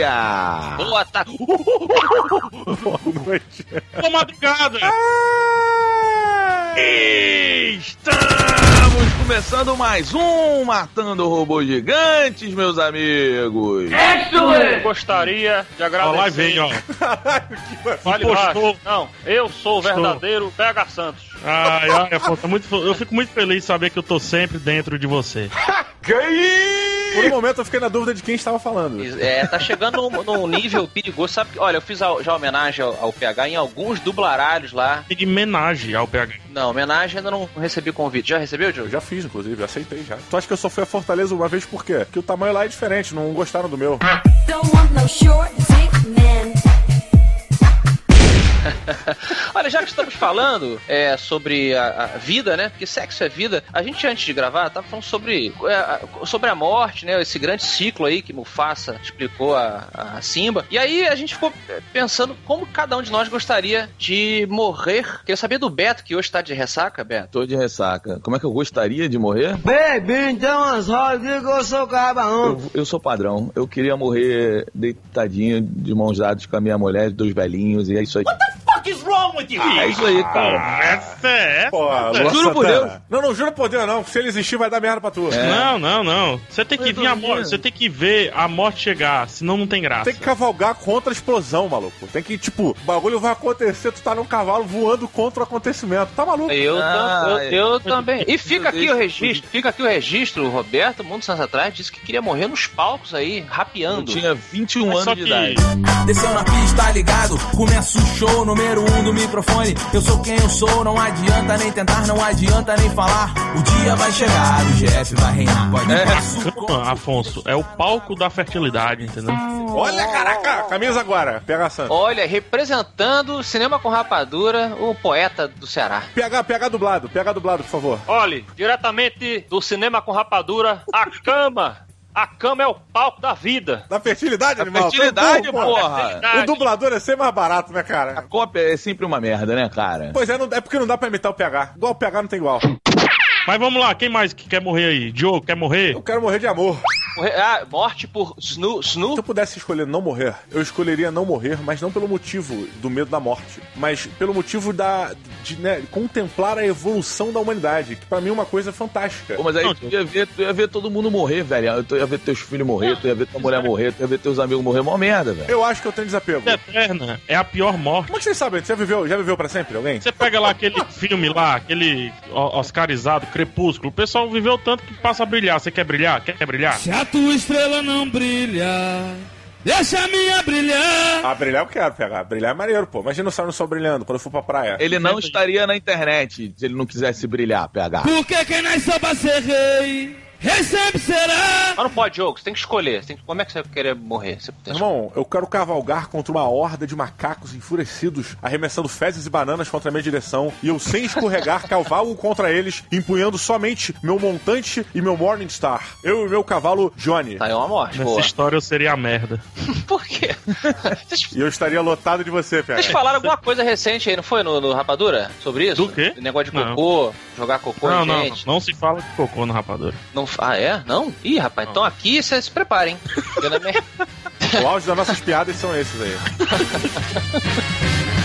dia! Boa tarde. Boa noite. Boa madrugada! Estamos começando mais um Matando Robôs Gigantes, meus amigos! Eu gostaria de Ó, agradecer. lá vem, ó. Fale Impostor. baixo. Não, eu sou o verdadeiro PH Santos. Ai, ai, é muito, eu fico muito feliz de saber que eu tô sempre dentro de você. Por um momento eu fiquei na dúvida de quem estava falando. É, tá chegando num, num nível perigoso. Sabe, que- olha, eu fiz a- já homenagem ao, ao PH em alguns dublaralhos lá. Em homenagem ao PH. Não, homenagem ainda não recebi convite. Já recebeu, Eu já fiz, inclusive, aceitei já. Tu acha que eu só fui a Fortaleza uma vez por quê? Porque o tamanho lá é diferente, não gostaram do meu. Don't want no short. Olha, já que estamos falando é, sobre a, a vida, né? Porque sexo é vida. A gente, antes de gravar, tava falando sobre, é, a- sobre a morte, né? Esse grande ciclo aí que Mufasa explicou a, a Simba. E aí a gente ficou é, pensando como cada um de nós gostaria de morrer. Queria saber do Beto, que hoje tá de ressaca, Beto. Tô de ressaca. Como é que eu gostaria de morrer? Baby, então as rodas que eu sou cabarão. Eu, eu sou padrão. Eu queria morrer deitadinho, de mãos dadas com a minha mulher, dois velhinhos, e é isso aí. Ah, é isso aí, cara. Essa é. Pô, Juro por Deus. Não, não, juro por Deus, não. Se ele existir, vai dar merda pra tu. Não, não, não. Você tem que vir a morte. Você tem que ver a morte chegar, senão não tem graça. Tem que cavalgar contra a explosão, maluco. Tem que, tipo, o bagulho vai acontecer, tu tá num cavalo voando contra o acontecimento. Tá maluco? Eu, Ah, tam- eu, é. eu também. E fica aqui o registro, fica aqui o registro, o Roberto, muitos anos atrás, disse que queria morrer nos palcos aí, Eu rapeando. tinha 21 Mas anos só de que idade. Desceu na pista, ligado? Começa o show, número um do microfone. Eu sou quem eu sou, não adianta nem tentar, não adianta nem falar. O dia vai chegar, o GF vai reinar. Pode É. Cama, Afonso, é o palco da fertilidade, entendeu? Olha, caraca, camisa agora. PH Santos. Olha, representando Cinema com Rapadura, o poeta do Ceará. PH, PH dublado, PH dublado, por favor. Olhe, diretamente do Cinema com Rapadura, a cama. A cama é o palco da vida. Da fertilidade, A animal. fertilidade, Tá bom, porra! O dublador é sempre mais barato, né, A cara? cópia é sempre uma merda, né, cara? Pois é, não- é porque não dá pra imitar o PH. Igual o PH não tem igual. Mas vamos lá, quem mais que quer morrer aí? Diogo, quer morrer? Eu quero morrer de amor. Morre- Ah, morte por Snu. Snu? Se eu pudesse escolher não morrer, eu escolheria não morrer, mas não pelo motivo do medo da morte, mas pelo motivo da de né, contemplar a evolução da humanidade, que pra mim é uma coisa fantástica. Pô, mas aí Não, tu ia, ver, tu ia ver todo mundo morrer, velho. Tu ia ver teus filhos morrer, tu ia ver tua mulher morrer, tu ia ver teus amigos morrer. Mó merda, velho. Eu acho que eu tenho desapego. Vida eterna é a pior morte. Como é que vocês sabem? Você já viveu, já viveu pra sempre, alguém? Você pega lá aquele filme lá, aquele oscarizado, Crepúsculo, o pessoal viveu tanto que passa a brilhar. Você quer brilhar? Quer, brilhar? Tua estrela não brilha, deixa a minha brilhar. Ah, brilhar eu quero pegar. Brilhar é maneiro, pô. Imagina o sol, sol brilhando quando eu for pra praia. Ele não estaria na internet se ele não quisesse brilhar, PH. Porque quem nasceu pra ser rei, sempre será. Mas não pode, jogo, você tem que escolher. Tem que- Como é que você vai querer morrer? Você Irmão, eu quero cavalgar contra uma horda de macacos enfurecidos, arremessando fezes e bananas contra a minha direção, e eu, sem escorregar, cavalgo contra eles, empunhando somente meu montante e meu Morningstar. Eu e meu cavalo Johnny. Tá aí uma morte, Nessa boa. história eu seria a merda. Por quê? Vocês, E eu estaria lotado de você, vocês Pega. falaram alguma coisa recente aí, não foi? No, no Rapadura? Sobre isso? Do quê? Negócio de Não. cocô, jogar cocô Não, em não, gente. não, não se fala de cocô no rapador. Não. Ah, é? Não? Ih, rapaz, então aqui vocês se preparem. Minha- O auge das nossas piadas são esses aí.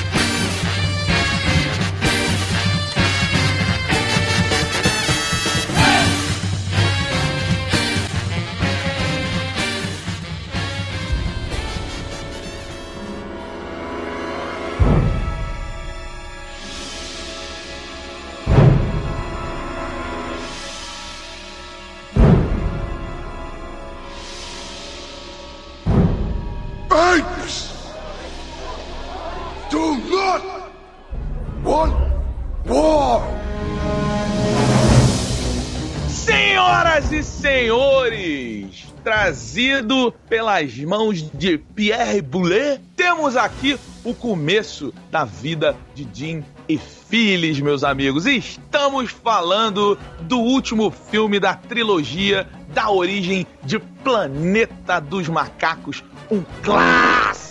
war! Senhoras e senhores, trazido pelas mãos de Pierre Boulet, temos aqui o começo da vida de Jim e Phyllis, meus amigos. Estamos falando do último filme da trilogia da origem de Planeta dos Macacos, um clássico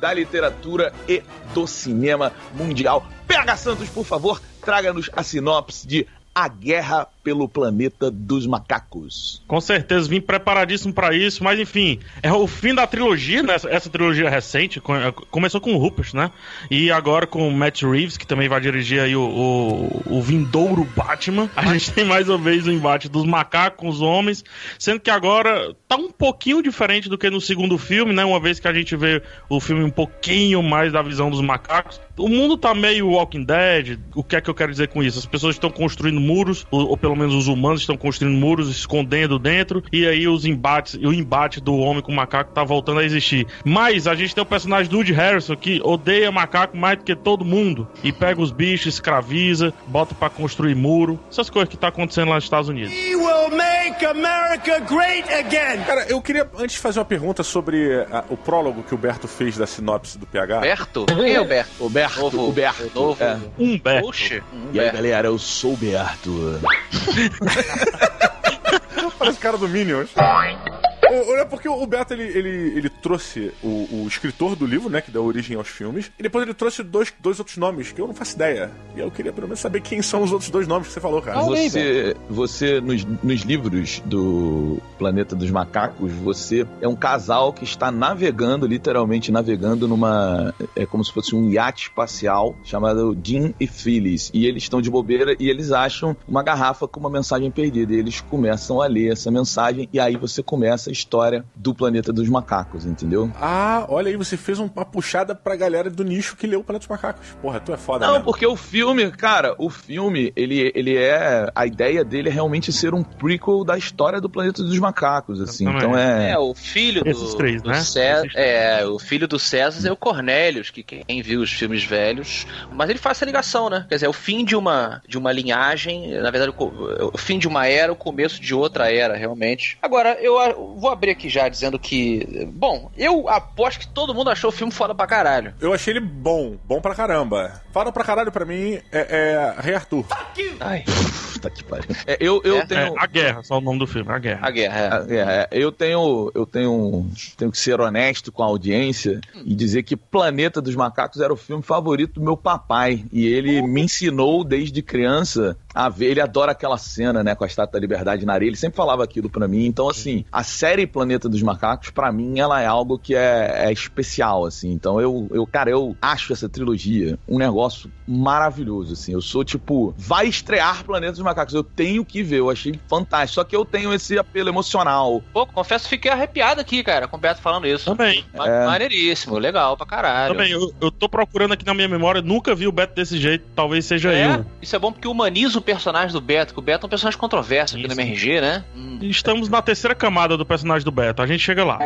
da literatura e do cinema mundial. PH Santos, por favor, traga-nos a sinopse de A Guerra pelo Planeta dos Macacos. Com certeza, vim preparadíssimo pra isso, mas enfim, é o fim da trilogia, né? Essa, trilogia recente, é, começou com o Rupert, né? E agora com o Matt Reeves, que também vai dirigir aí o, o, o vindouro Batman. A gente tem mais uma vez o embate dos macacos com os homens, sendo que agora tá um pouquinho diferente do que no segundo filme, né? Uma vez que a gente vê o filme um pouquinho mais da visão dos macacos. O mundo tá meio Walking Dead. O que é que eu quero dizer com isso? As pessoas estão construindo muros, ou, ou pelo menos os humanos estão construindo muros, escondendo dentro, e aí os embates, o embate do homem com o macaco tá voltando a existir. Mas a gente tem o personagem do Woody Harrison que odeia macaco mais do que todo mundo e pega os bichos, escraviza, bota pra construir muro, essas coisas que tá acontecendo lá nos Estados Unidos. We will make America great again. Cara, eu queria antes fazer uma pergunta sobre ah, o prólogo que o Berto fez da sinopse do PH. Berto? Quem é o Berto? O Berto, Novo, o Berto. novo. é. Humberto. Oxe. E aí, galera, eu sou o Berto. Parece o cara do Minions. Olha, porque o Beto ele, ele, ele trouxe o, o escritor do livro, né, que deu origem aos filmes, e depois ele trouxe dois, dois outros nomes que eu não faço ideia. E eu queria pelo menos saber quem são os outros dois nomes que você falou, cara. Você, você nos, nos livros do Planeta dos Macacos, você é um casal que está navegando, literalmente navegando numa. É como se fosse um iate espacial chamado Jim e Phyllis. E eles estão de bobeira e eles acham uma garrafa com uma mensagem perdida. E eles começam a ler essa mensagem, e aí você começa a história do Planeta dos Macacos, entendeu? Ah, olha aí, você fez uma puxada pra galera do nicho que leu o Planeta dos Macacos. Porra, tu é foda, Não, mesmo. porque o filme, cara, o filme, ele, ele é. A ideia dele é realmente ser um prequel da história do Planeta dos Macacos, assim. Então é. É, o filho do, Esses três, do né? Cé- é, o filho do César é o Cornélios, que quem viu os filmes velhos, mas ele faz essa ligação, né? Quer dizer, é o fim de uma de uma linhagem, na verdade, o, co- o fim de uma era, o começo de outra era, realmente. Agora, eu a- vou abrir aqui já dizendo que, bom, eu aposto que todo mundo achou o filme foda pra caralho. Eu achei ele bom, bom pra caramba. Fala pra caralho pra mim é, é Rei Arthur. Ai, Puta que pariu. É, eu eu É? É, tenho. a guerra, só o nome do filme, a guerra. a guerra. é. É, é, eu tenho, eu tenho, tenho que ser honesto com a audiência e dizer que Planeta dos Macacos era o filme favorito do meu papai e ele me ensinou desde criança a ver. Ele adora aquela cena, né, com a Estátua da Liberdade na areia. Ele sempre falava aquilo pra mim. Então, assim, a série Planeta dos Macacos, pra mim, ela é algo que é, é especial, assim. Então, eu, eu, cara, eu acho essa trilogia um negócio maravilhoso, assim. Eu sou tipo, vai estrear Planeta dos Macacos. Eu tenho que ver. Eu achei fantástico. Só que eu tenho esse apelo emocional. Pô, confesso que fiquei arrepiado aqui, cara, com o Beto falando isso. Também. Ma- É. Maneiríssimo, legal pra caralho. Também, eu, eu tô procurando aqui na minha memória, nunca vi o Beto desse jeito, talvez seja É, eu. isso é bom porque humaniza o personagem do Beto, que o Beto é um personagem controverso aqui Isso. no MRG, né? Hum. Estamos na terceira camada do personagem do Beto, a gente chega lá.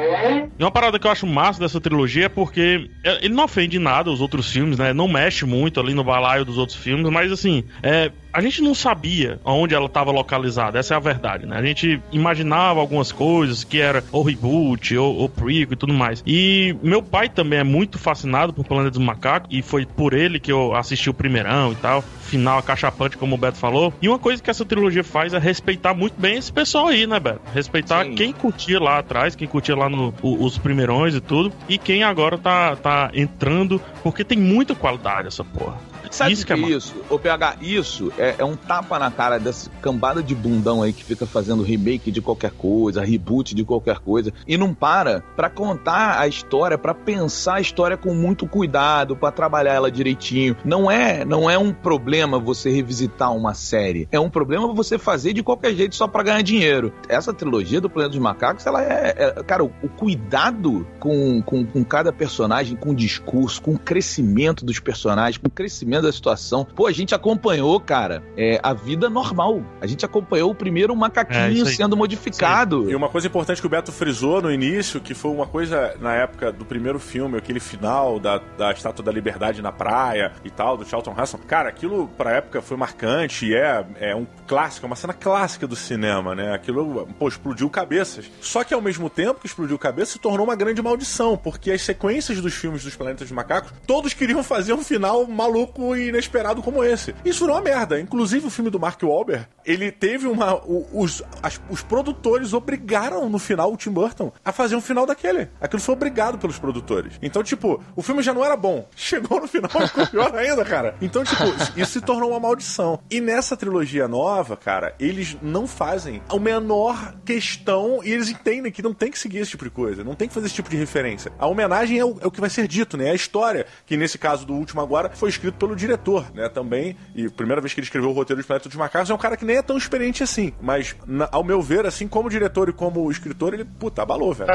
E uma parada que eu acho massa dessa trilogia é porque é, ele não ofende nada os outros filmes, né? Não mexe muito ali no balaio dos outros filmes, mas assim, é, a gente não sabia onde ela estava localizada, essa é a verdade, né? A gente imaginava algumas coisas que era ou reboot, ou, ou prequel e tudo mais. E meu pai também é muito fascinado por Planeta dos Macacos, e foi por ele que eu assisti o primeirão e tal. Final acachapante, como o Beto falou. E uma coisa que essa trilogia faz é respeitar muito bem esse pessoal aí, né, Beto? Respeitar Sim. quem curtia lá atrás, quem curtia lá no, o- os primeirões e tudo, e quem agora tá, tá entrando, porque tem muita qualidade essa porra. Sabe Isso o que é que é isso? Ô PH, isso é, é um tapa na cara dessa cambada de bundão aí que fica fazendo remake de qualquer coisa, reboot de qualquer coisa, e não para pra contar a história, pra pensar a história com muito cuidado, pra trabalhar ela direitinho. Não é, não é um problema você revisitar uma série, é um problema você fazer de qualquer jeito só pra ganhar dinheiro. Essa trilogia do Planeta dos Macacos, ela é, é- cara, o, o cuidado com, com, com cada personagem, com o discurso, com o crescimento dos personagens, com o crescimento da situação. Pô, a gente acompanhou, cara, é, a vida normal. A gente acompanhou o primeiro É, macaquinho aí. sendo modificado. E uma coisa importante que o Beto frisou no início, que foi uma coisa na época do primeiro filme, aquele final da, da Estátua da Liberdade na praia e tal, do Charlton Heston. Cara, aquilo pra época foi marcante e é, é um clássico, é uma cena clássica do cinema, né? Aquilo, pô, explodiu cabeças. Só que ao mesmo tempo que explodiu cabeça, se tornou uma grande maldição, porque as sequências dos filmes dos Planetas dos Macacos, todos queriam fazer um final maluco e inesperado como esse. Isso virou uma merda. Inclusive o filme do Mark Wahlberg, ele teve uma. os, as- os produtores obrigaram no final o Tim Burton a fazer um final daquele. Aquilo foi obrigado pelos produtores. Então, tipo, o filme já não era bom. Chegou no final ficou pior ainda, cara. Então, tipo, isso se tornou uma maldição. E nessa trilogia nova, cara, eles não fazem a menor questão e eles entendem que não tem que seguir esse tipo de coisa, não tem que fazer esse tipo de referência. A homenagem é o, é o que vai ser dito, né? É a história, que nesse caso do último agora foi escrito pelo diretor, né? Também, e primeira vez que ele escreveu o roteiro de Planeta dos Macacos é um cara que nem é tão experiente assim. Mas, na- ao meu ver, assim, como diretor e como escritor, ele, puta, abalou, velho.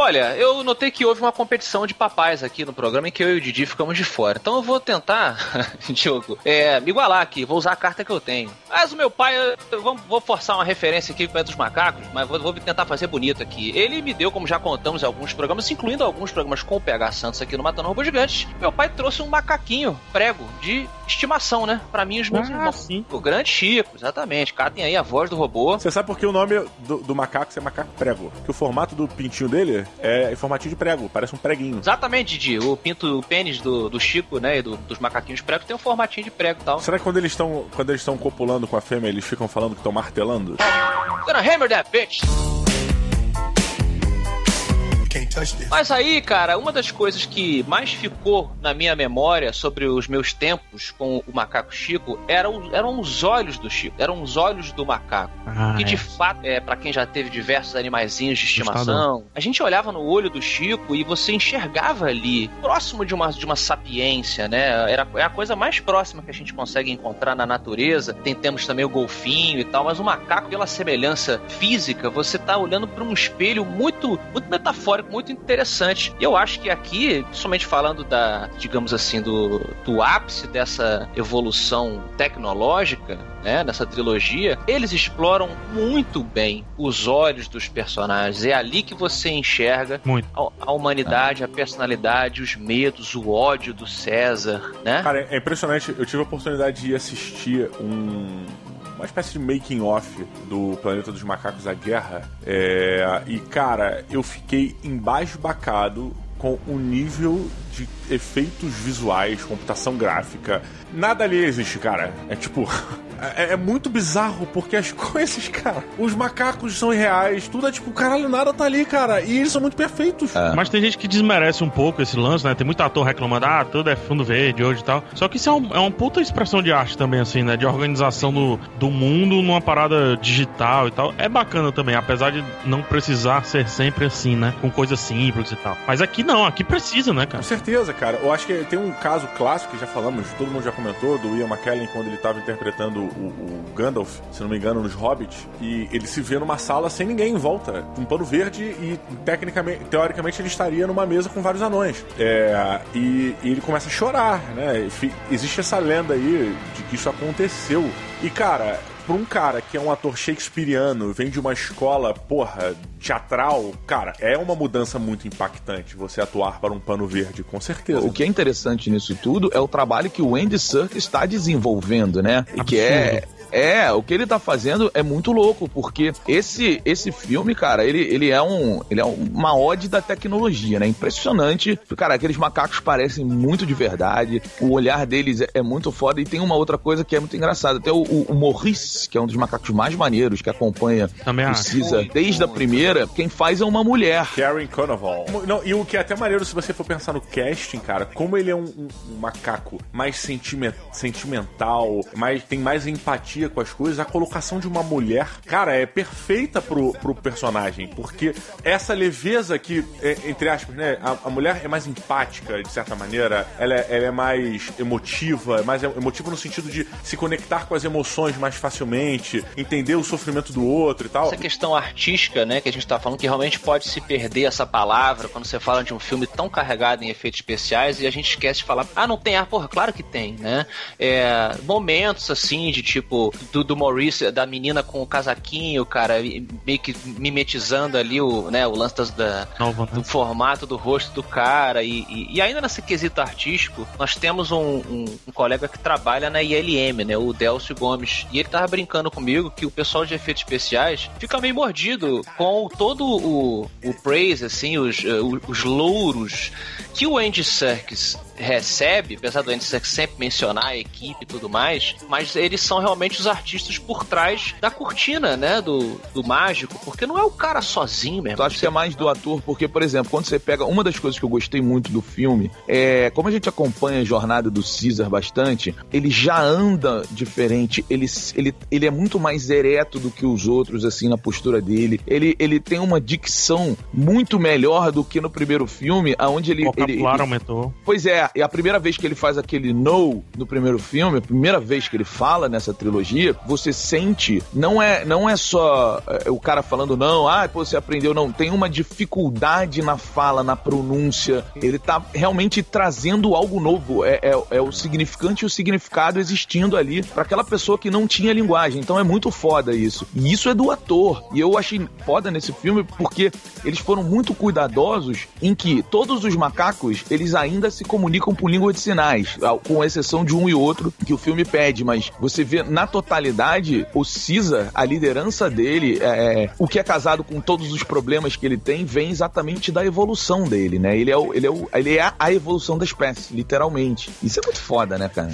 Olha, eu notei que houve uma competição de papais aqui no programa em que eu e o Didi ficamos de fora. Então eu vou tentar, Diogo, é, me igualar aqui, vou usar a carta que eu tenho. Mas o meu pai, eu vou, vou forçar uma referência aqui para dos macacos, mas vou, vou tentar fazer bonito aqui. Ele me deu, como já contamos alguns programas, incluindo alguns programas com o PH Santos aqui no Matando Robô Gigantes, meu pai trouxe um macaquinho prego de estimação, né? Pra mim os meus Ah, irmãos. sim. O grande Chico, exatamente. Catem aí a voz do robô. Você sabe por que o nome do, do macaco é macaco prego? Que o formato do pintinho dele é em formatinho de prego, parece um preguinho. Exatamente, Didi. O pinto, o pênis do, do Chico, né? E do- dos macaquinhos pregos tem um formatinho de prego e tal. Será que quando eles estão quando eles estão copulando com a fêmea, eles ficam falando que estão martelando? Gonna hammer that bitch. Can't touch this. Mas aí, cara, uma das coisas que mais ficou na minha memória sobre os meus tempos com o macaco Chico eram, eram os olhos do Chico, eram os olhos do macaco. Ah, que de é. fato, é, para quem já teve diversos animaizinhos de estimação, a gente olhava no olho do Chico e você enxergava ali, próximo de uma, de uma sapiência, né? Era, é a coisa mais próxima que a gente consegue encontrar na natureza. Tem, temos também o golfinho e tal, mas o macaco, pela semelhança física, você tá olhando para um espelho muito, muito metafórico, muito interessante. E eu acho que aqui, somente falando da, digamos assim, do, do ápice dessa evolução tecnológica, né, nessa trilogia, eles exploram muito bem os olhos dos personagens. É ali que você enxerga Muito. a, a humanidade, a personalidade, os medos, o ódio do César, né? Cara, é impressionante. Eu tive a oportunidade de assistir um. Uma espécie de making off do Planeta dos Macacos a Guerra. É, e, cara, eu fiquei embasbacado com o nível de efeitos visuais, computação gráfica. Nada ali existe, cara. É tipo. É, é muito bizarro porque as coisas, cara. Os macacos são irreais, tudo é tipo, caralho, nada tá ali, cara. E eles são muito perfeitos. Mas tem gente que desmerece um pouco esse lance, né? Tem muito ator reclamando, ah, tudo é fundo verde hoje e tal. Só que isso é, um- é uma puta expressão de arte também, assim, né? De organização do, do mundo numa parada digital e tal. É bacana também, apesar de não precisar ser sempre assim, né? Com coisas simples e tal. Mas aqui não, aqui precisa, né, cara? Com certeza, cara. Eu acho que tem um caso clássico que já falamos, todo mundo já comentou, do Ian McKellen quando ele estava interpretando o, o Gandalf, se não me engano, nos Hobbits, e ele se vê numa sala sem ninguém em volta, um pano verde e tecnicamente, teoricamente ele estaria numa mesa com vários anões. É, e, e ele começa a chorar, né? Existe essa lenda aí de que isso aconteceu. E cara, pra um cara que é um ator shakespeariano, vem de uma escola, porra, teatral, cara, é uma mudança muito impactante você atuar para um pano verde, com certeza. O que é interessante nisso tudo é o trabalho que o Andy Serkis está desenvolvendo, né? E que é é, o que ele tá fazendo é muito louco, porque esse esse filme, cara, ele, ele é um ele é uma ode da tecnologia, né? Impressionante. Cara, aqueles macacos parecem muito de verdade. O olhar deles é, é muito foda e tem uma outra coisa que é muito engraçada. Até o, o, o Maurice, que é um dos macacos mais maneiros que acompanha Também o desde a primeira, quem faz é uma mulher. Karen Conoval. Não, e o que é até maneiro, se você for pensar no casting, cara, como ele é um, um- um macaco mais sentime- sentimental, mais, tem mais empatia com as coisas, a colocação de uma mulher, cara, é perfeita pro, pro personagem, porque essa leveza que, é, entre aspas, né, a, a mulher é mais empática, de certa maneira, ela é, ela é mais emotiva, mais emotiva no sentido de se conectar com as emoções mais facilmente, entender o sofrimento do outro e tal. Essa questão artística, né, que a gente tá falando, que realmente pode se perder essa palavra quando você fala de um filme tão carregado em efeitos especiais e a gente esquece de falar, ah, não tem ar, porra, claro que tem, né? É, momentos assim de tipo, do, do Maurice, da menina com o casaquinho, cara, e meio que mimetizando ali o, né, o lance das, da, Nova, né? do formato do rosto do cara. E, e, e ainda nesse quesito artístico, nós temos um, um- um colega que trabalha na ILM, né? O Delcio Gomes. E ele tava brincando comigo que o pessoal de efeitos especiais fica meio mordido com todo o, o praise, assim, os, eh, o- os louros que o Andy Serkis recebe, apesar do Andy Serkis sempre mencionar a equipe e tudo mais, mas eles são realmente os artistas por trás da cortina, né, do, do mágico, porque não é o cara sozinho mesmo. Eu acho que é mais do ator, porque, por exemplo, quando você pega. Uma das coisas que eu gostei muito do filme é. Como a gente acompanha a jornada do Caesar bastante, ele já anda diferente, ele, ele, ele é muito mais ereto do que os outros, assim, na postura dele. Ele, ele tem uma dicção muito melhor do que no primeiro filme, aonde ele. O ele, ele- aumentou. Pois é, e a primeira vez que ele faz aquele no no primeiro filme, a primeira vez que ele fala nessa trilogia, você sente, não é, não é só é, o cara falando não, ah, pô, você aprendeu, não, tem uma dificuldade na fala, na pronúncia, ele tá realmente trazendo algo novo, é, é, é o significante e o significado existindo ali pra aquela pessoa que não tinha linguagem, então é muito foda isso. E isso é do ator, e eu achei foda nesse filme porque eles foram muito cuidadosos em que todos os macacos, eles ainda se comunicam por língua de sinais, com exceção de um e outro que o filme pede, mas você vê na totalidade o Caesar, a liderança dele, é, o que é casado com todos os problemas que ele tem, vem exatamente da evolução dele, né? Ele é, o, ele é, o, ele é a evolução da espécie, literalmente. Isso é muito foda, né, cara?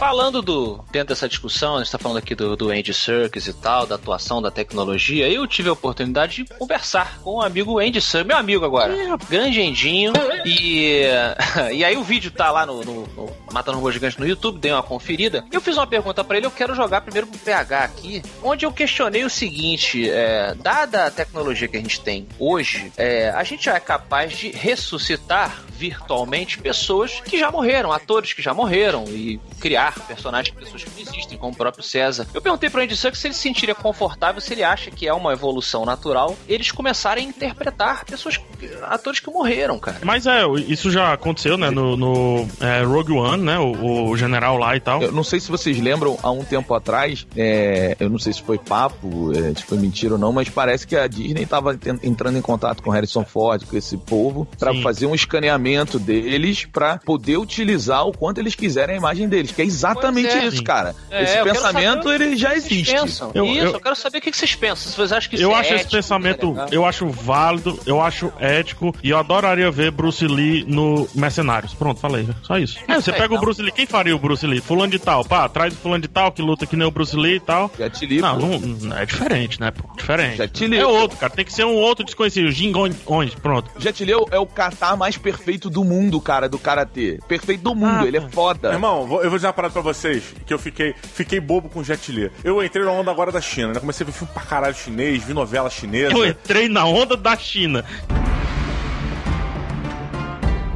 Falando do. Dentro dessa discussão, a gente tá falando aqui do, do Andy Serkis e tal, da atuação, da tecnologia. Eu tive a oportunidade de conversar com o amigo Andy Serkis, meu amigo agora, grande Endinho. E, e aí o vídeo tá lá no, no, no Matando Robô Gigante no YouTube, dei uma conferida. Eu fiz uma pergunta pra ele, eu quero jogar primeiro pro PH aqui, onde eu questionei o seguinte: é, dada a tecnologia que a gente tem hoje, é, a gente já é capaz de ressuscitar virtualmente pessoas que já morreram, atores que já morreram e criar personagens de pessoas que não existem, como o próprio César. Eu perguntei pro Andy Serkis se ele se sentiria confortável, se ele acha que é uma evolução natural, eles começarem a interpretar pessoas, atores que morreram, cara. Mas é, isso já aconteceu, né, no, no, é, Rogue One, né, o, o general lá e tal. Eu não sei se vocês lembram, há um tempo atrás, é, eu não sei se foi papo, é, se foi mentira ou não, mas parece que a Disney estava entrando em contato com Harrison Ford, com esse povo, para fazer um escaneamento deles, para poder utilizar o quanto eles quiserem a imagem deles, que é exatamente é. isso, cara. É, esse pensamento, saber ele já que vocês existe. pensam. Eu- isso, eu- eu, quero saber o que vocês pensam. Se vocês acham que isso Eu é acho esse ético, pensamento, isso é legal. eu acho válido, eu acho ético e eu adoraria ver Bruce Lee no Mercenários. Pronto, falei. Só isso. É, você É, pega o. Bruce Lee, quem faria o Bruce Lee? Fulano de tal, pá, traz o fulano de tal que luta que nem o Bruce Lee e tal. Jet Li, Não, não, não- é diferente, né, pô? Diferente. Jet Li, É outro, cara. Tem que ser um outro desconhecido. Jing On- onde? Pronto. Jet Li é o- é o kata mais perfeito do mundo, cara, do karatê. Perfeito do mundo, Ah, ele é tá. foda. Irmão, vou- eu vou dizer uma parada pra vocês, que eu fiquei, fiquei bobo com Jet Li. Eu entrei na onda agora da China, né? Comecei a ver filme pra caralho chinês, vi novela chinesa. Eu entrei na onda da China.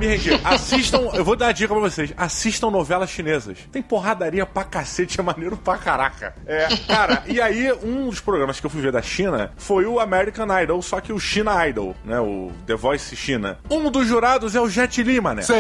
Me rendi. Assistam, eu vou dar a dica pra vocês. Assistam novelas chinesas. Tem porradaria pra cacete, é maneiro pra caraca. É, cara, e aí um dos programas que eu fui ver da China foi o American Idol, só que o China Idol, né? O The Voice China. Um dos jurados é o Jet Li, mané.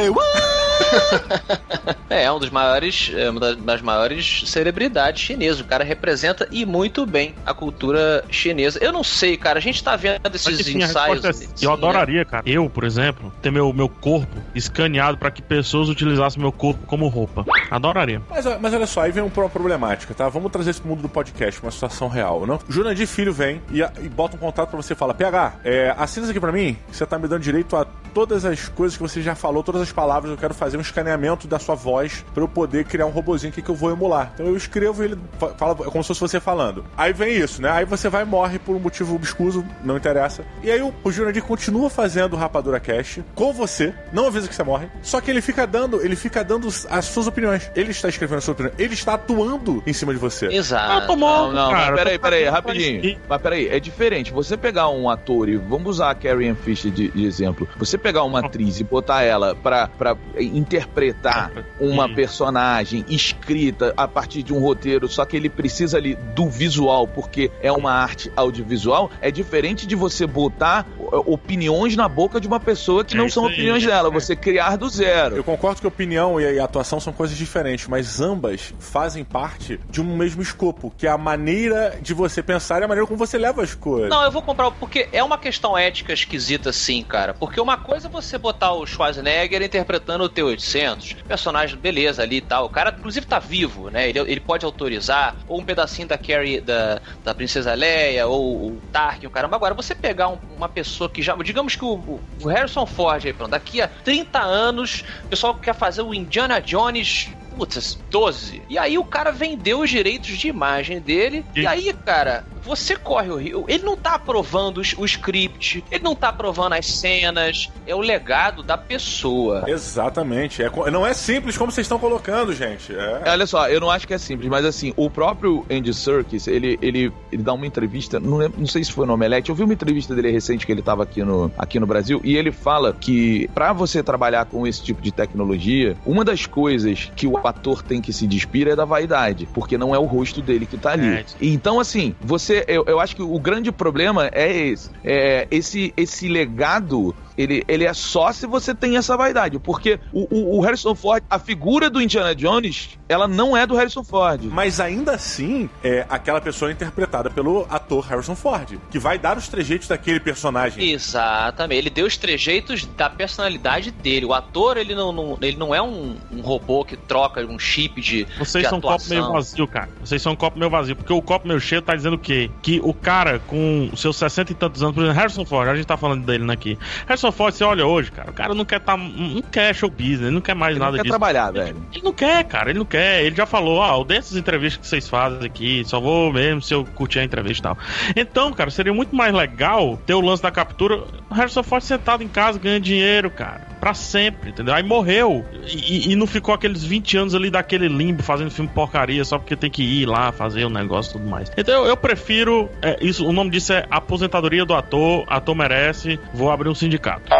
É, é um dos maiores, é uma das, maiores celebridades chinesas. O cara representa e muito bem a cultura chinesa. Eu não sei, cara. A gente tá vendo esses assim, ensaios. resposta é- eu né? adoraria, cara. Eu, por exemplo, ter meu, meu corpo escaneado pra que pessoas utilizassem meu corpo como roupa. Adoraria. Mas, mas olha só, aí vem um uma problemática, tá? Vamos trazer esse mundo do podcast, uma situação real, não? Jurandir Filho vem e, e bota um contato pra você e fala: PH, é, assina isso aqui pra mim, você tá me dando direito a todas as coisas que você já falou, todas as palavras. Eu quero fazer um escaneamento da sua voz pra eu poder criar um robozinho aqui que eu vou emular. Então eu escrevo e ele fa- fala é como se fosse você falando. Aí vem isso, né? Aí você vai e morre por um motivo obscuso, não interessa. E aí o, o Jurandir continua fazendo o Rapadura Cast com você, não avisa que você morre, só que ele fica dando, ele fica dando as suas opiniões. Ele está escrevendo a sua opinião, ele está atuando em cima de você. Exato. Ah, tomou. Não, não, cara, mas peraí, peraí, rapidinho. Mas peraí, é diferente. Você pegar um ator e vamos usar a Carrie Ann Fisher de, de exemplo. Você pegar uma atriz e botar ela pra, pra interpretar uma Sim. personagem escrita a partir de um roteiro, só que ele precisa ali do visual, porque é uma arte audiovisual, é diferente de você botar opiniões na boca de uma pessoa que É não isso são aí, opiniões é. Dela. Você criar do zero. Eu concordo que a opinião e a atuação são coisas diferentes, mas ambas fazem parte de um mesmo escopo, que é a maneira de você pensar e a maneira como você leva as coisas. Não, eu vou comprar, porque é uma questão ética esquisita, sim, cara. Porque uma coisa coisa é você botar o Schwarzenegger interpretando o T-800, personagem, beleza, ali e tal. O cara, inclusive, tá vivo, né? Ele, ele pode autorizar, ou um pedacinho da Carrie, da, da Princesa Leia, ou o Tarkin, o caramba. Agora, você pegar um- uma pessoa que já. Digamos que o, o Harrison Ford aí, pronto, daqui a 30 anos, o pessoal quer fazer o Indiana Jones. Putz, 12. E aí o cara vendeu os direitos de imagem dele. E, E- aí, cara, você corre o rio. Ele não tá aprovando os- o script, ele não tá aprovando as cenas. É o legado da pessoa. Exatamente. É, não é simples como vocês estão colocando, gente. É. Olha só, eu não acho que é simples, mas assim, o próprio Andy Serkis, ele, ele, ele dá uma entrevista, não, lembro- não sei se foi no Omelete, eu vi uma entrevista dele recente que ele tava aqui no, aqui no Brasil, e ele fala que pra você trabalhar com esse tipo de tecnologia, uma das coisas que o ator tem que se despir é da vaidade, porque não é o rosto dele que tá ali. É. Então, assim, você, eu, eu acho que o grande problema é esse, é esse, esse legado ele, ele é só se você tem essa vaidade. Porque o, o, o Harrison Ford, a figura do Indiana Jones, ela não é do Harrison Ford. Mas ainda assim, é aquela pessoa interpretada pelo ator Harrison Ford, que vai dar os trejeitos daquele personagem. Exatamente. Ele deu os trejeitos da personalidade dele. O ator, ele não, não- ele não é um, um robô que troca um chip de. Vocês de são um copo atuação. meio vazio, cara. Vocês são um copo meio vazio. Porque o copo meio cheio tá dizendo o quê? Que o cara com os seus 60 e tantos anos, por exemplo, Harrison Ford, a gente tá falando dele aqui. Harrison Ford, você olha hoje, cara, o cara não quer tá. Não quer show business, não quer mais Ele nada não quer disso. trabalhar, velho. Ele não quer, cara, ele não quer. Ele já falou, ah, eu dessas entrevistas que vocês fazem aqui, só vou mesmo se eu curtir a entrevista e tal. Então, cara, seria muito mais legal ter o lance da captura. O Harrison Ford sentado em casa ganhando dinheiro, cara. Pra sempre, entendeu? Aí morreu. E, e não ficou aqueles 20 anos ali daquele limbo fazendo filme porcaria só porque tem que ir lá fazer o negócio e tudo mais. Então eu, eu prefiro. é, isso, o nome disso é aposentadoria do ator. Ator merece. Vou abrir um sindicato.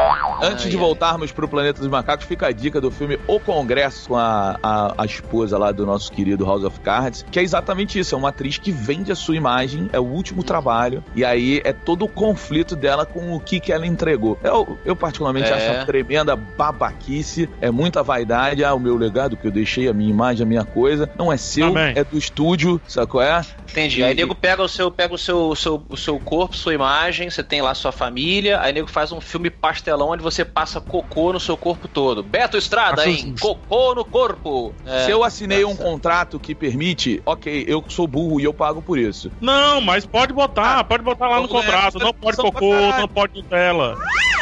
Antes Ai, de ai. voltarmos pro Planeta dos Macacos, fica a dica do filme O Congresso com a, a, a esposa lá do nosso querido House of Cards, que é exatamente isso, é uma atriz que vende a sua imagem, é o último trabalho, e aí é todo o conflito dela com o que, que ela entregou. Eu, eu particularmente É. acho uma tremenda babaquice, é muita vaidade, ah, o meu legado que eu deixei, a minha imagem, a minha coisa, não é seu, Também. é do estúdio, sacou? É? Entendi. E- Aí nego pega o seu, pega o seu, o seu, o seu corpo, sua imagem, você tem lá sua família, aí nego faz um filme pastelão onde você passa cocô no seu corpo todo. Beto Estrada, Passa hein? uns- Cocô no corpo. É, Se eu assinei um essa. contrato que permite, ok, eu sou burro e eu pago por isso. Não, mas pode botar, Ah, pode botar lá no contrato. Não pode cocô, não pode Nutella.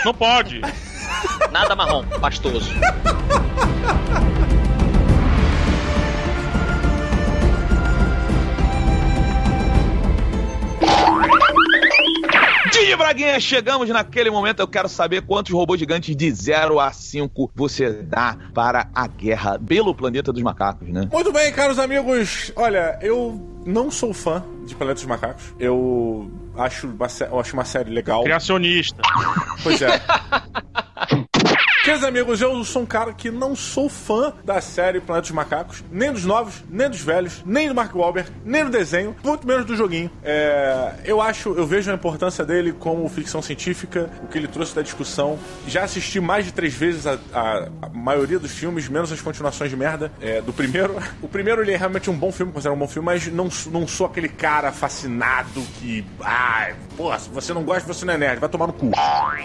Não pode. Nada marrom, pastoso. Didi Braguinha, chegamos naquele momento. Eu quero saber quantos robôs gigantes de 0 a 5 você dá para a guerra pelo planeta dos macacos, né? Muito bem, caros amigos. Olha, eu não sou fã de Planeta dos Macacos. Eu acho uma, eu acho uma série legal. Criacionista. Pois é. Queridos amigos, eu sou um cara que não sou fã da série Planeta dos Macacos, nem dos novos, nem dos velhos, nem do Mark Wahlberg, nem do desenho, muito menos do joguinho. É, eu acho, eu vejo a importância dele como ficção científica, o que ele trouxe da discussão. Já assisti mais de três vezes a, a- a maioria dos filmes, menos as continuações de merda é, do primeiro. O primeiro ele é realmente um bom filme, considero um bom filme, mas não, não sou aquele cara fascinado que, ah, porra, se você não gosta, você não é nerd, vai tomar no cu.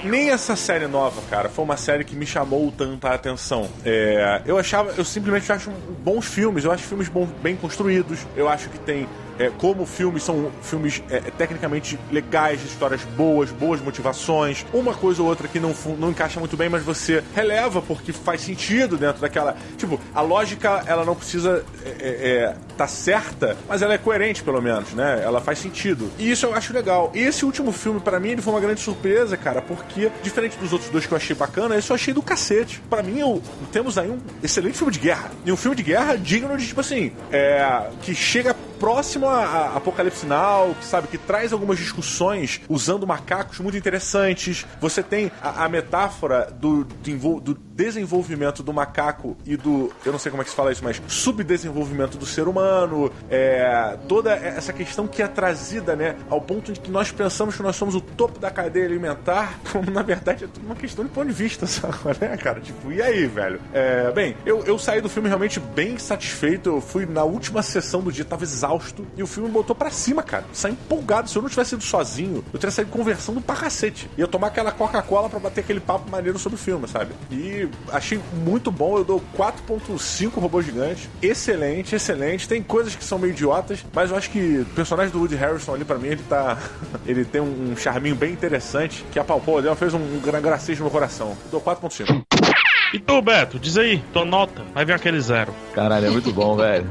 Nem essa série nova, cara, foi uma série que me chamou tanta atenção. É, eu achava, eu simplesmente acho bons filmes, eu acho filmes bom- bem construídos, eu acho que tem. É, como filmes são filmes é, tecnicamente legais, histórias boas, boas motivações, uma coisa ou outra que não, não encaixa muito bem, mas você releva porque faz sentido dentro daquela. Tipo, a lógica ela não precisa é, é, é, tá certa, mas ela é coerente pelo menos, né? Ela faz sentido. E isso eu acho legal. E esse último filme, pra mim, ele foi uma grande surpresa, cara, porque, diferente dos outros dois que eu achei bacana, esse eu achei do cacete. Pra mim, eu, temos aí um excelente filme de guerra. E um filme de guerra digno de, tipo assim, é, que chega próximo a, a Apocalipse Now, que sabe, que traz algumas discussões usando macacos muito interessantes. Você tem a, a metáfora do, do desenvolvimento do macaco e do, eu não sei como é que se fala isso, mas subdesenvolvimento do ser humano, é, toda essa questão que é trazida, né, ao ponto de que nós pensamos que nós somos o topo da cadeia alimentar, como na verdade é tudo uma questão de ponto de vista, sabe, né, cara? Tipo, e aí, velho? É, bem, eu, eu saí do filme realmente bem satisfeito, eu fui na última sessão do dia, tava exausto exausto e o filme botou pra cima, cara. Saí empolgado. Se eu não tivesse ido sozinho, eu teria saído conversando pra cacete. Ia tomar aquela Coca-Cola pra bater aquele papo maneiro sobre o filme, sabe? E achei muito bom. Eu dou 4.5 robô gigante. Excelente, excelente. Tem coisas que são meio idiotas, mas eu acho que o personagem do Woody Harrison ali, pra mim, ele tá. ele tem um charminho bem interessante que apalpou ali, fez um, um gracejo no coração. Eu dou 4.5. E tu, Beto, diz aí, tua nota. Vai vir aquele zero. Caralho, é muito bom, velho.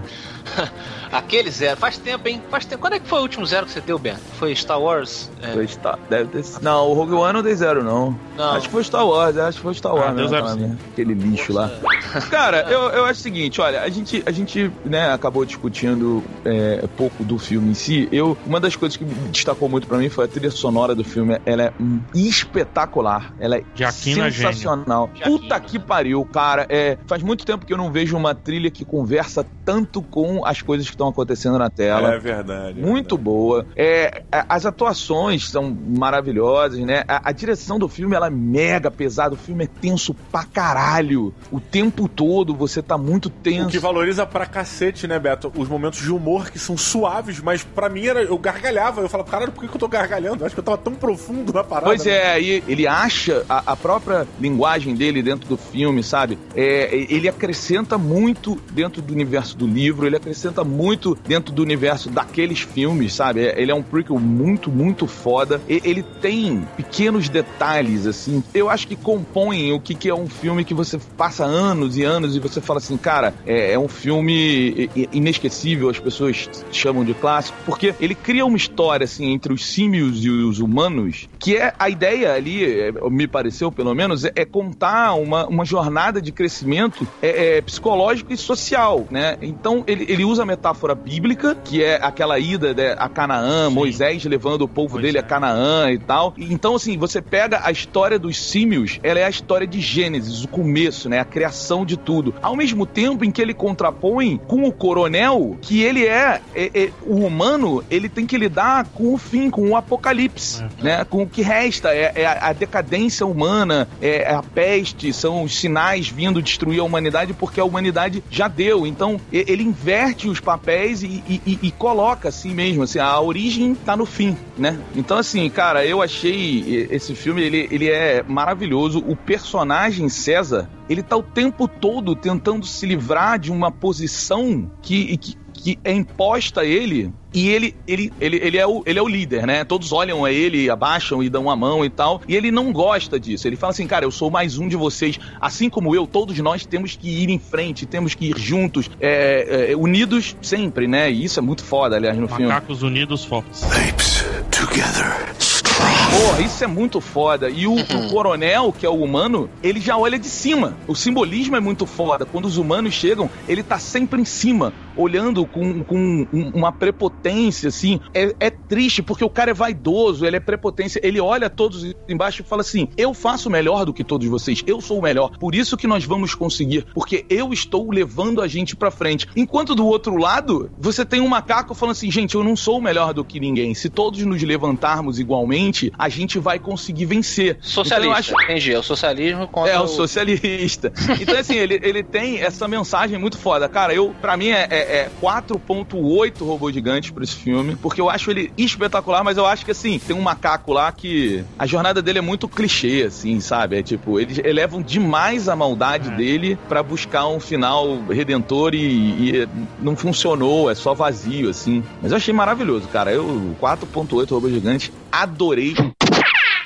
Aquele zero. Faz tempo, hein? Faz tempo. Quando é que foi o último zero que você deu, Bento? Foi Star Wars? É. Foi Star... Deve ter... sido- Não, o Rogue One não dei zero, não. Não. Acho que foi Star Wars, acho que foi Star Wars. Ah, deu né, zero merda, Aquele lixo lá. Cara, eu, eu acho o seguinte, olha, a gente, a gente né, acabou discutindo é, pouco do filme em si. Eu, uma das coisas que destacou muito pra mim foi a trilha sonora do filme. Ela é espetacular. Ela é Jaquina gênio. sensacional. Jaquina. Puta que pariu, cara. É, faz muito tempo que eu não vejo uma trilha que conversa tanto com as coisas que estão acontecendo na tela. É verdade. é Muito verdade. boa. É, as atuações são maravilhosas, né? A, a direção do filme ela é mega pesada. O filme é tenso pra caralho. O tempo todo você tá muito O tenso. que valoriza pra cacete, né, Beto? Os momentos de humor que são suaves, mas pra mim era. Eu gargalhava. Eu falava, caralho, por que que eu tô gargalhando? Eu acho que eu tava tão profundo na parada. Pois né? é, aí ele acha a, a própria linguagem dele dentro do filme, sabe? É, ele acrescenta muito dentro do universo do livro, ele acrescenta muito dentro do universo daqueles filmes, sabe? É, Ele é um prequel muito, muito foda. E- ele tem pequenos detalhes, assim, eu acho que compõem o que, que é um filme que você passa anos e anos e você fala assim, cara, é, é um filme inesquecível, as pessoas chamam de clássico, porque ele cria uma história, assim, entre os símios e os humanos, que é a ideia ali, é, me pareceu pelo menos, é, é contar uma, uma jornada de crescimento é, é, psicológico e social, né? Então ele, ele usa a metáfora bíblica, que é aquela ida né, a Canaã, Moisés levando o povo dele é. a Canaã e tal. Então, assim, você pega a história dos símios, ela é a história de Gênesis, o começo, né? A criação de tudo. Ao mesmo tempo em que ele contrapõe com o coronel, que ele é, é- é- o humano, ele tem que lidar com o fim, com o apocalipse, né? Com o que resta, é, é a, a decadência humana, é a peste, são os sinais vindo destruir a humanidade porque a humanidade já deu. Então, ele inverte os papéis e, e- e- e coloca assim mesmo, assim, a origem tá no fim, né? Então, assim, cara, eu achei esse filme, ele, ele é maravilhoso. O personagem César, ele tá o tempo todo tentando se livrar de uma posição que, que, que é imposta a ele e ele, ele, ele, ele, é o, ele é o líder, né? Todos olham a ele, abaixam e dão a mão e tal. E ele não gosta disso. Ele fala assim, cara, eu sou mais um de vocês. Assim como eu, todos nós temos que ir em frente, temos que ir juntos, é, é, unidos sempre, né? E isso é muito foda, aliás, no filme. Macacos unidos fortes. Apes together. Porra, isso é muito foda. E o, o coronel, que é o humano, ele já olha de cima. O simbolismo é muito foda. Quando os humanos chegam, ele tá sempre em cima, olhando com, com um- uma prepotência, assim. É, é triste, porque o cara é vaidoso, ele é prepotência. Ele olha todos embaixo e fala assim: Eu faço melhor do que todos vocês, eu sou o melhor. Por isso que nós vamos conseguir, porque eu estou levando a gente pra frente. Enquanto do outro lado, você tem um macaco falando assim: Gente, eu não sou melhor do que ninguém. Se todos nos levantarmos igualmente, a gente vai conseguir vencer. Socialista, Então, acho- entendi. É o socialismo contra é, o o... socialista. Então, assim, ele, ele tem essa mensagem muito foda. Cara, eu, pra mim, é, é, é 4.8 robôs gigantes pra esse filme, porque eu acho ele espetacular, mas eu acho que, assim, tem um macaco lá que a jornada dele é muito clichê, assim, sabe? É tipo, eles elevam demais a maldade dele pra buscar um final redentor e, e não funcionou, é só vazio, assim. Mas eu achei maravilhoso, cara. Eu, 4.8 robôs gigantes, adorei.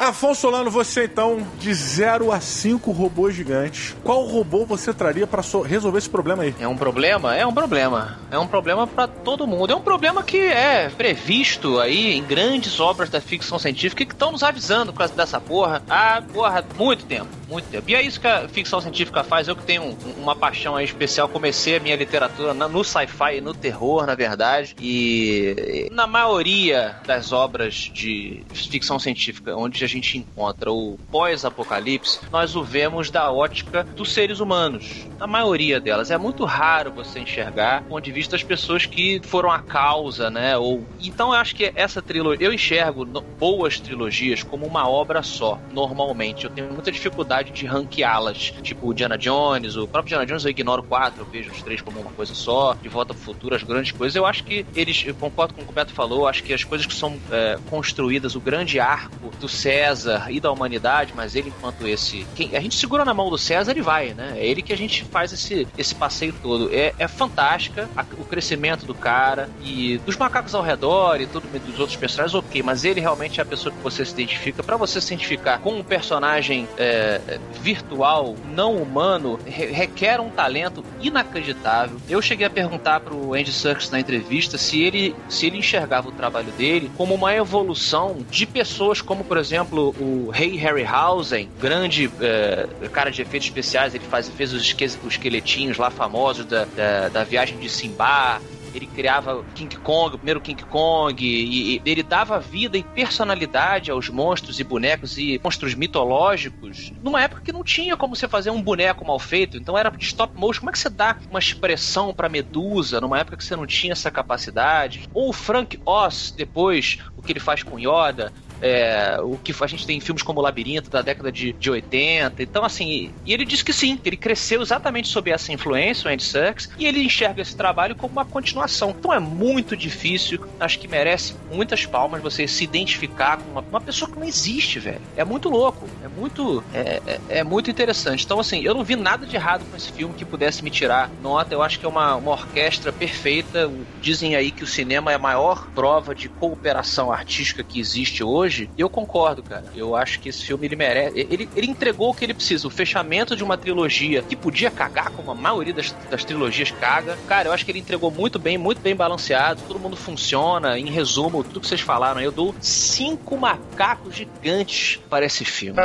Afonso Solano, você então, de 0 a 5 robôs gigantes, qual robô você traria pra so- resolver esse problema aí? É um problema? É um problema. É um problema pra todo mundo. É um problema que é previsto aí em grandes obras da ficção científica que estão nos avisando por causa dessa porra há, porra, muito tempo. Muito tempo. E é isso que a ficção científica faz. Eu que tenho um- uma paixão aí especial, comecei a minha literatura no sci-fi e no terror, na verdade. E na maioria das obras de ficção científica, onde gente encontra o pós-apocalipse, nós o vemos da ótica dos seres humanos. A maioria delas. É muito raro você enxergar o ponto de vista das pessoas que foram a causa, né? Ou então eu acho que essa trilogia, eu enxergo boas trilogias como uma obra só, normalmente. Eu tenho muita dificuldade de ranqueá-las, tipo o Diana Jones, o próprio Diana Jones eu ignoro quatro, eu vejo os três como uma coisa só, De Volta ao Futuro, as grandes coisas. Eu acho que eles, eu concordo com o que o Beto falou, acho que as coisas que são é, construídas, o grande arco do César e da humanidade, mas ele enquanto esse, quem, a gente segura na mão do César e vai, né? É ele que a gente faz esse, esse passeio todo. É, é fantástica a- o crescimento do cara e dos macacos ao redor e tudo dos outros personagens, ok, mas ele realmente é a pessoa que você se identifica. Pra você se identificar com um personagem é, virtual, não humano, re- requer um talento inacreditável. Eu cheguei a perguntar pro Andy Serkis na entrevista se ele, se ele enxergava o trabalho dele como uma evolução de pessoas como, por exemplo, o Ray Harryhausen, grande é, cara de efeitos especiais, ele faz, fez os, esque- os esqueletinhos lá famosos da, da, da viagem de Simba, ele criava King Kong, o primeiro King Kong, e, e ele dava vida e personalidade aos monstros e bonecos e monstros mitológicos, numa época que não tinha como você fazer um boneco mal feito, então era de stop motion. Como é que você dá uma expressão pra Medusa numa época que você não tinha essa capacidade? Ou o Frank Oz, depois, o que ele faz com Yoda, é, o que a gente tem em filmes como Labirinto da década de, de 80. Então, assim, e ele disse que sim, que ele cresceu exatamente sob essa influência, o Andy Serkis, e ele enxerga esse trabalho como uma continuação. Então é muito difícil, acho que merece muitas palmas você se identificar com uma, uma pessoa que não existe, velho. É muito louco, é muito, é, é, é muito interessante. Então, assim, eu não vi nada de errado com esse filme que pudesse me tirar nota. Eu acho que é uma, uma orquestra perfeita. Dizem aí que o cinema é a maior prova de cooperação artística que existe hoje. Eu concordo, cara. Eu acho que esse filme ele merece. Ele, ele entregou o que ele precisa, o fechamento de uma trilogia que podia cagar, como a maioria das, das trilogias caga. Cara, eu acho que ele entregou muito bem, muito bem balanceado. Todo mundo funciona. Em resumo, tudo que vocês falaram, eu dou cinco macacos gigantes para esse filme.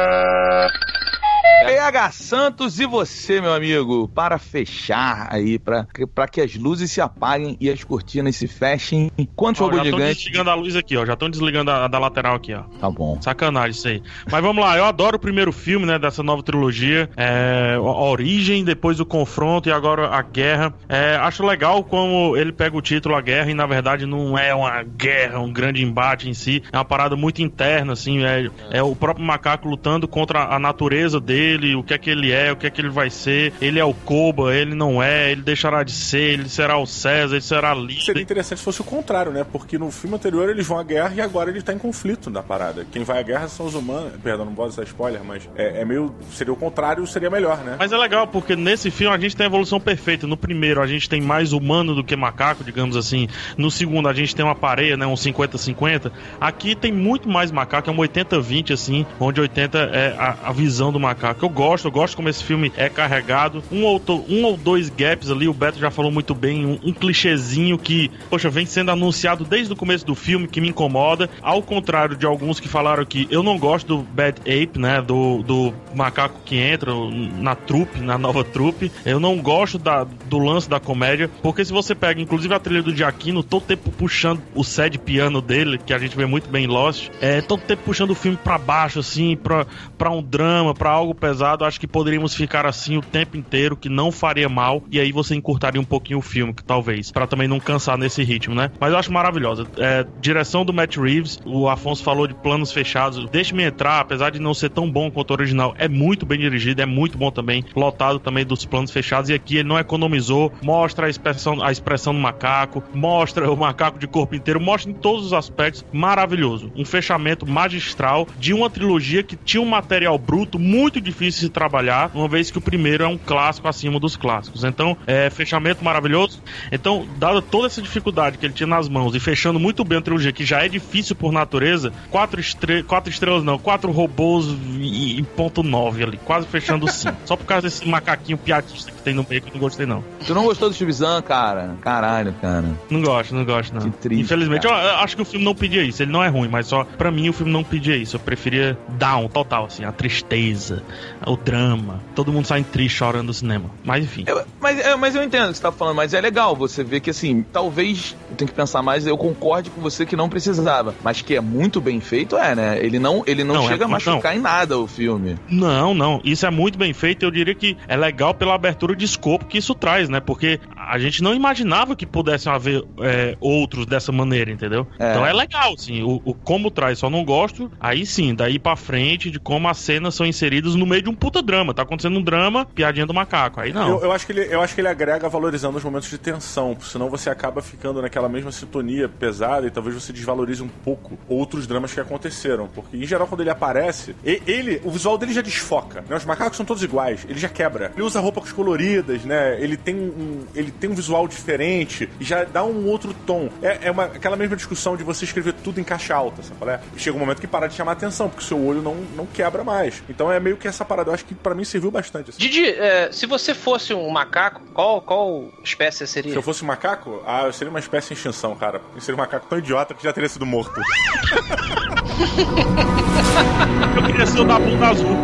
PH Santos e você, meu amigo, para fechar aí, para que as luzes se apaguem e as cortinas se fechem. Quantos Ó, robôs já estão gigantes? desligando a luz aqui, ó. Já estão desligando a, a da lateral aqui, ó. Tá bom. Sacanagem isso aí. Mas vamos lá, eu adoro o primeiro filme, né, dessa nova trilogia. É, a Origem, depois o Confronto e agora a Guerra. É, acho legal como ele pega o título A Guerra e na verdade não é uma guerra, um grande embate em si. É uma parada muito interna, assim. É, é o próprio macaco lutando contra a natureza dele, o que é que ele é, o que é que ele vai ser. Ele é o Koba, ele não é, ele deixará de ser, ele será o César, ele será líder. Seria interessante se fosse o contrário, né? Porque no filme anterior eles vão à guerra e agora ele tá em conflito na parada. Quem vai à guerra são os humanos. Perdão, não posso dar spoiler, mas é, é meio. Seria o contrário, seria melhor, né? Mas é legal, porque nesse filme a gente tem a evolução perfeita. No primeiro, a gente tem mais humano do que macaco, digamos assim. No segundo, a gente tem uma pareia, né? Um 50-50. Aqui tem muito mais macaco, é um 80-20, assim, onde 80 é a, a visão do macaco. Eu gosto, eu gosto como esse filme é carregado. Um ou, um ou dois gaps ali, o Beto já falou muito bem, um, um clichêzinho que, poxa, vem sendo anunciado desde o começo do filme, que me incomoda. Ao contrário de alguns que falaram que eu não gosto do Bad Ape, né? Do, do macaco que entra na trupe, na nova trupe. Eu não gosto da, do lance da comédia, porque se você pega, inclusive, a trilha do Giacchino, todo tempo puxando o sad piano dele, que a gente vê muito bem em Lost, é todo tempo puxando o filme pra baixo, assim, pra, pra um drama, pra algo pesado. Acho que poderíamos ficar assim o tempo inteiro, que não faria mal, e aí você encurtaria um pouquinho o filme, que talvez, pra também não cansar nesse ritmo, né? Mas eu acho maravilhosa. É, direção do Matt Reeves, o Afonso falou de planos fechados. Deixe-me entrar, apesar de não ser tão bom quanto o original, é muito bem dirigido, é muito bom também, lotado também dos planos fechados. E aqui ele não economizou, mostra a expressão, a expressão do macaco, mostra o macaco de corpo inteiro, mostra em todos os aspectos maravilhoso. Um fechamento magistral de uma trilogia que tinha um material bruto muito difícil de trabalhar, uma vez que o primeiro é um clássico acima dos clássicos. Então, é fechamento maravilhoso. Então, dada toda essa dificuldade que ele tinha nas mãos e fechando muito bem a trilogia, que já é difícil por natureza, quatro, estre quatro estrelas não, quatro robôs e, e ponto nove ali, quase fechando sim. Só por causa desse macaquinho piadista tem no meio que eu não gostei, não. Tu não gostou do Zahn, cara? Caralho, cara. Não gosto, não gosto, não. Que triste, Infelizmente, eu, eu acho que o filme não pedia isso. Ele não é ruim, mas só pra mim o filme não pedia isso. Eu preferia down, total, assim, a tristeza, o drama. Todo mundo sai triste chorando no cinema. Mas enfim. Eu- mas, é, mas eu entendo o que você tá falando, mas é legal você ver que, assim, talvez, eu tenho que pensar mais, eu concorde com você que não precisava, mas que é muito bem feito, é, né? Ele não, ele não, Não, é- chega a não. machucar em nada o filme. Não, não. Isso é muito bem feito. Eu diria que é legal pela abertura escopo que isso traz, né? Porque a gente não imaginava que pudessem haver é, outros dessa maneira, entendeu? É. Então é legal, assim. O, o como traz, só não gosto. Aí sim, daí pra frente, de como as cenas são inseridas no meio de um puta drama. Tá acontecendo um drama, piadinha do macaco. Aí não. Eu, eu acho que ele, eu acho que ele agrega valorizando os momentos de tensão, senão você acaba ficando naquela mesma sintonia pesada e talvez você desvalorize um pouco outros dramas que aconteceram. Porque, em geral, quando ele aparece, ele, o visual dele já desfoca. Né? Os macacos são todos iguais, ele já quebra. Ele usa roupas coloridas, né? Ele tem um, ele tem um visual diferente e já dá um outro tom. É, é uma, aquela mesma discussão de você escrever tudo em caixa alta, sabe qual é? Chega um momento que para de chamar atenção, porque o seu olho não, não quebra mais. Então é meio que essa parada. Eu acho que pra mim serviu bastante. assim. Didi, é, se você fosse um macaco, qual, qual espécie você Se seria? eu fosse um macaco, ah, eu seria uma espécie em extinção, cara. Eu seria um macaco tão idiota que já teria sido morto. Eu queria ser o da bunda azul.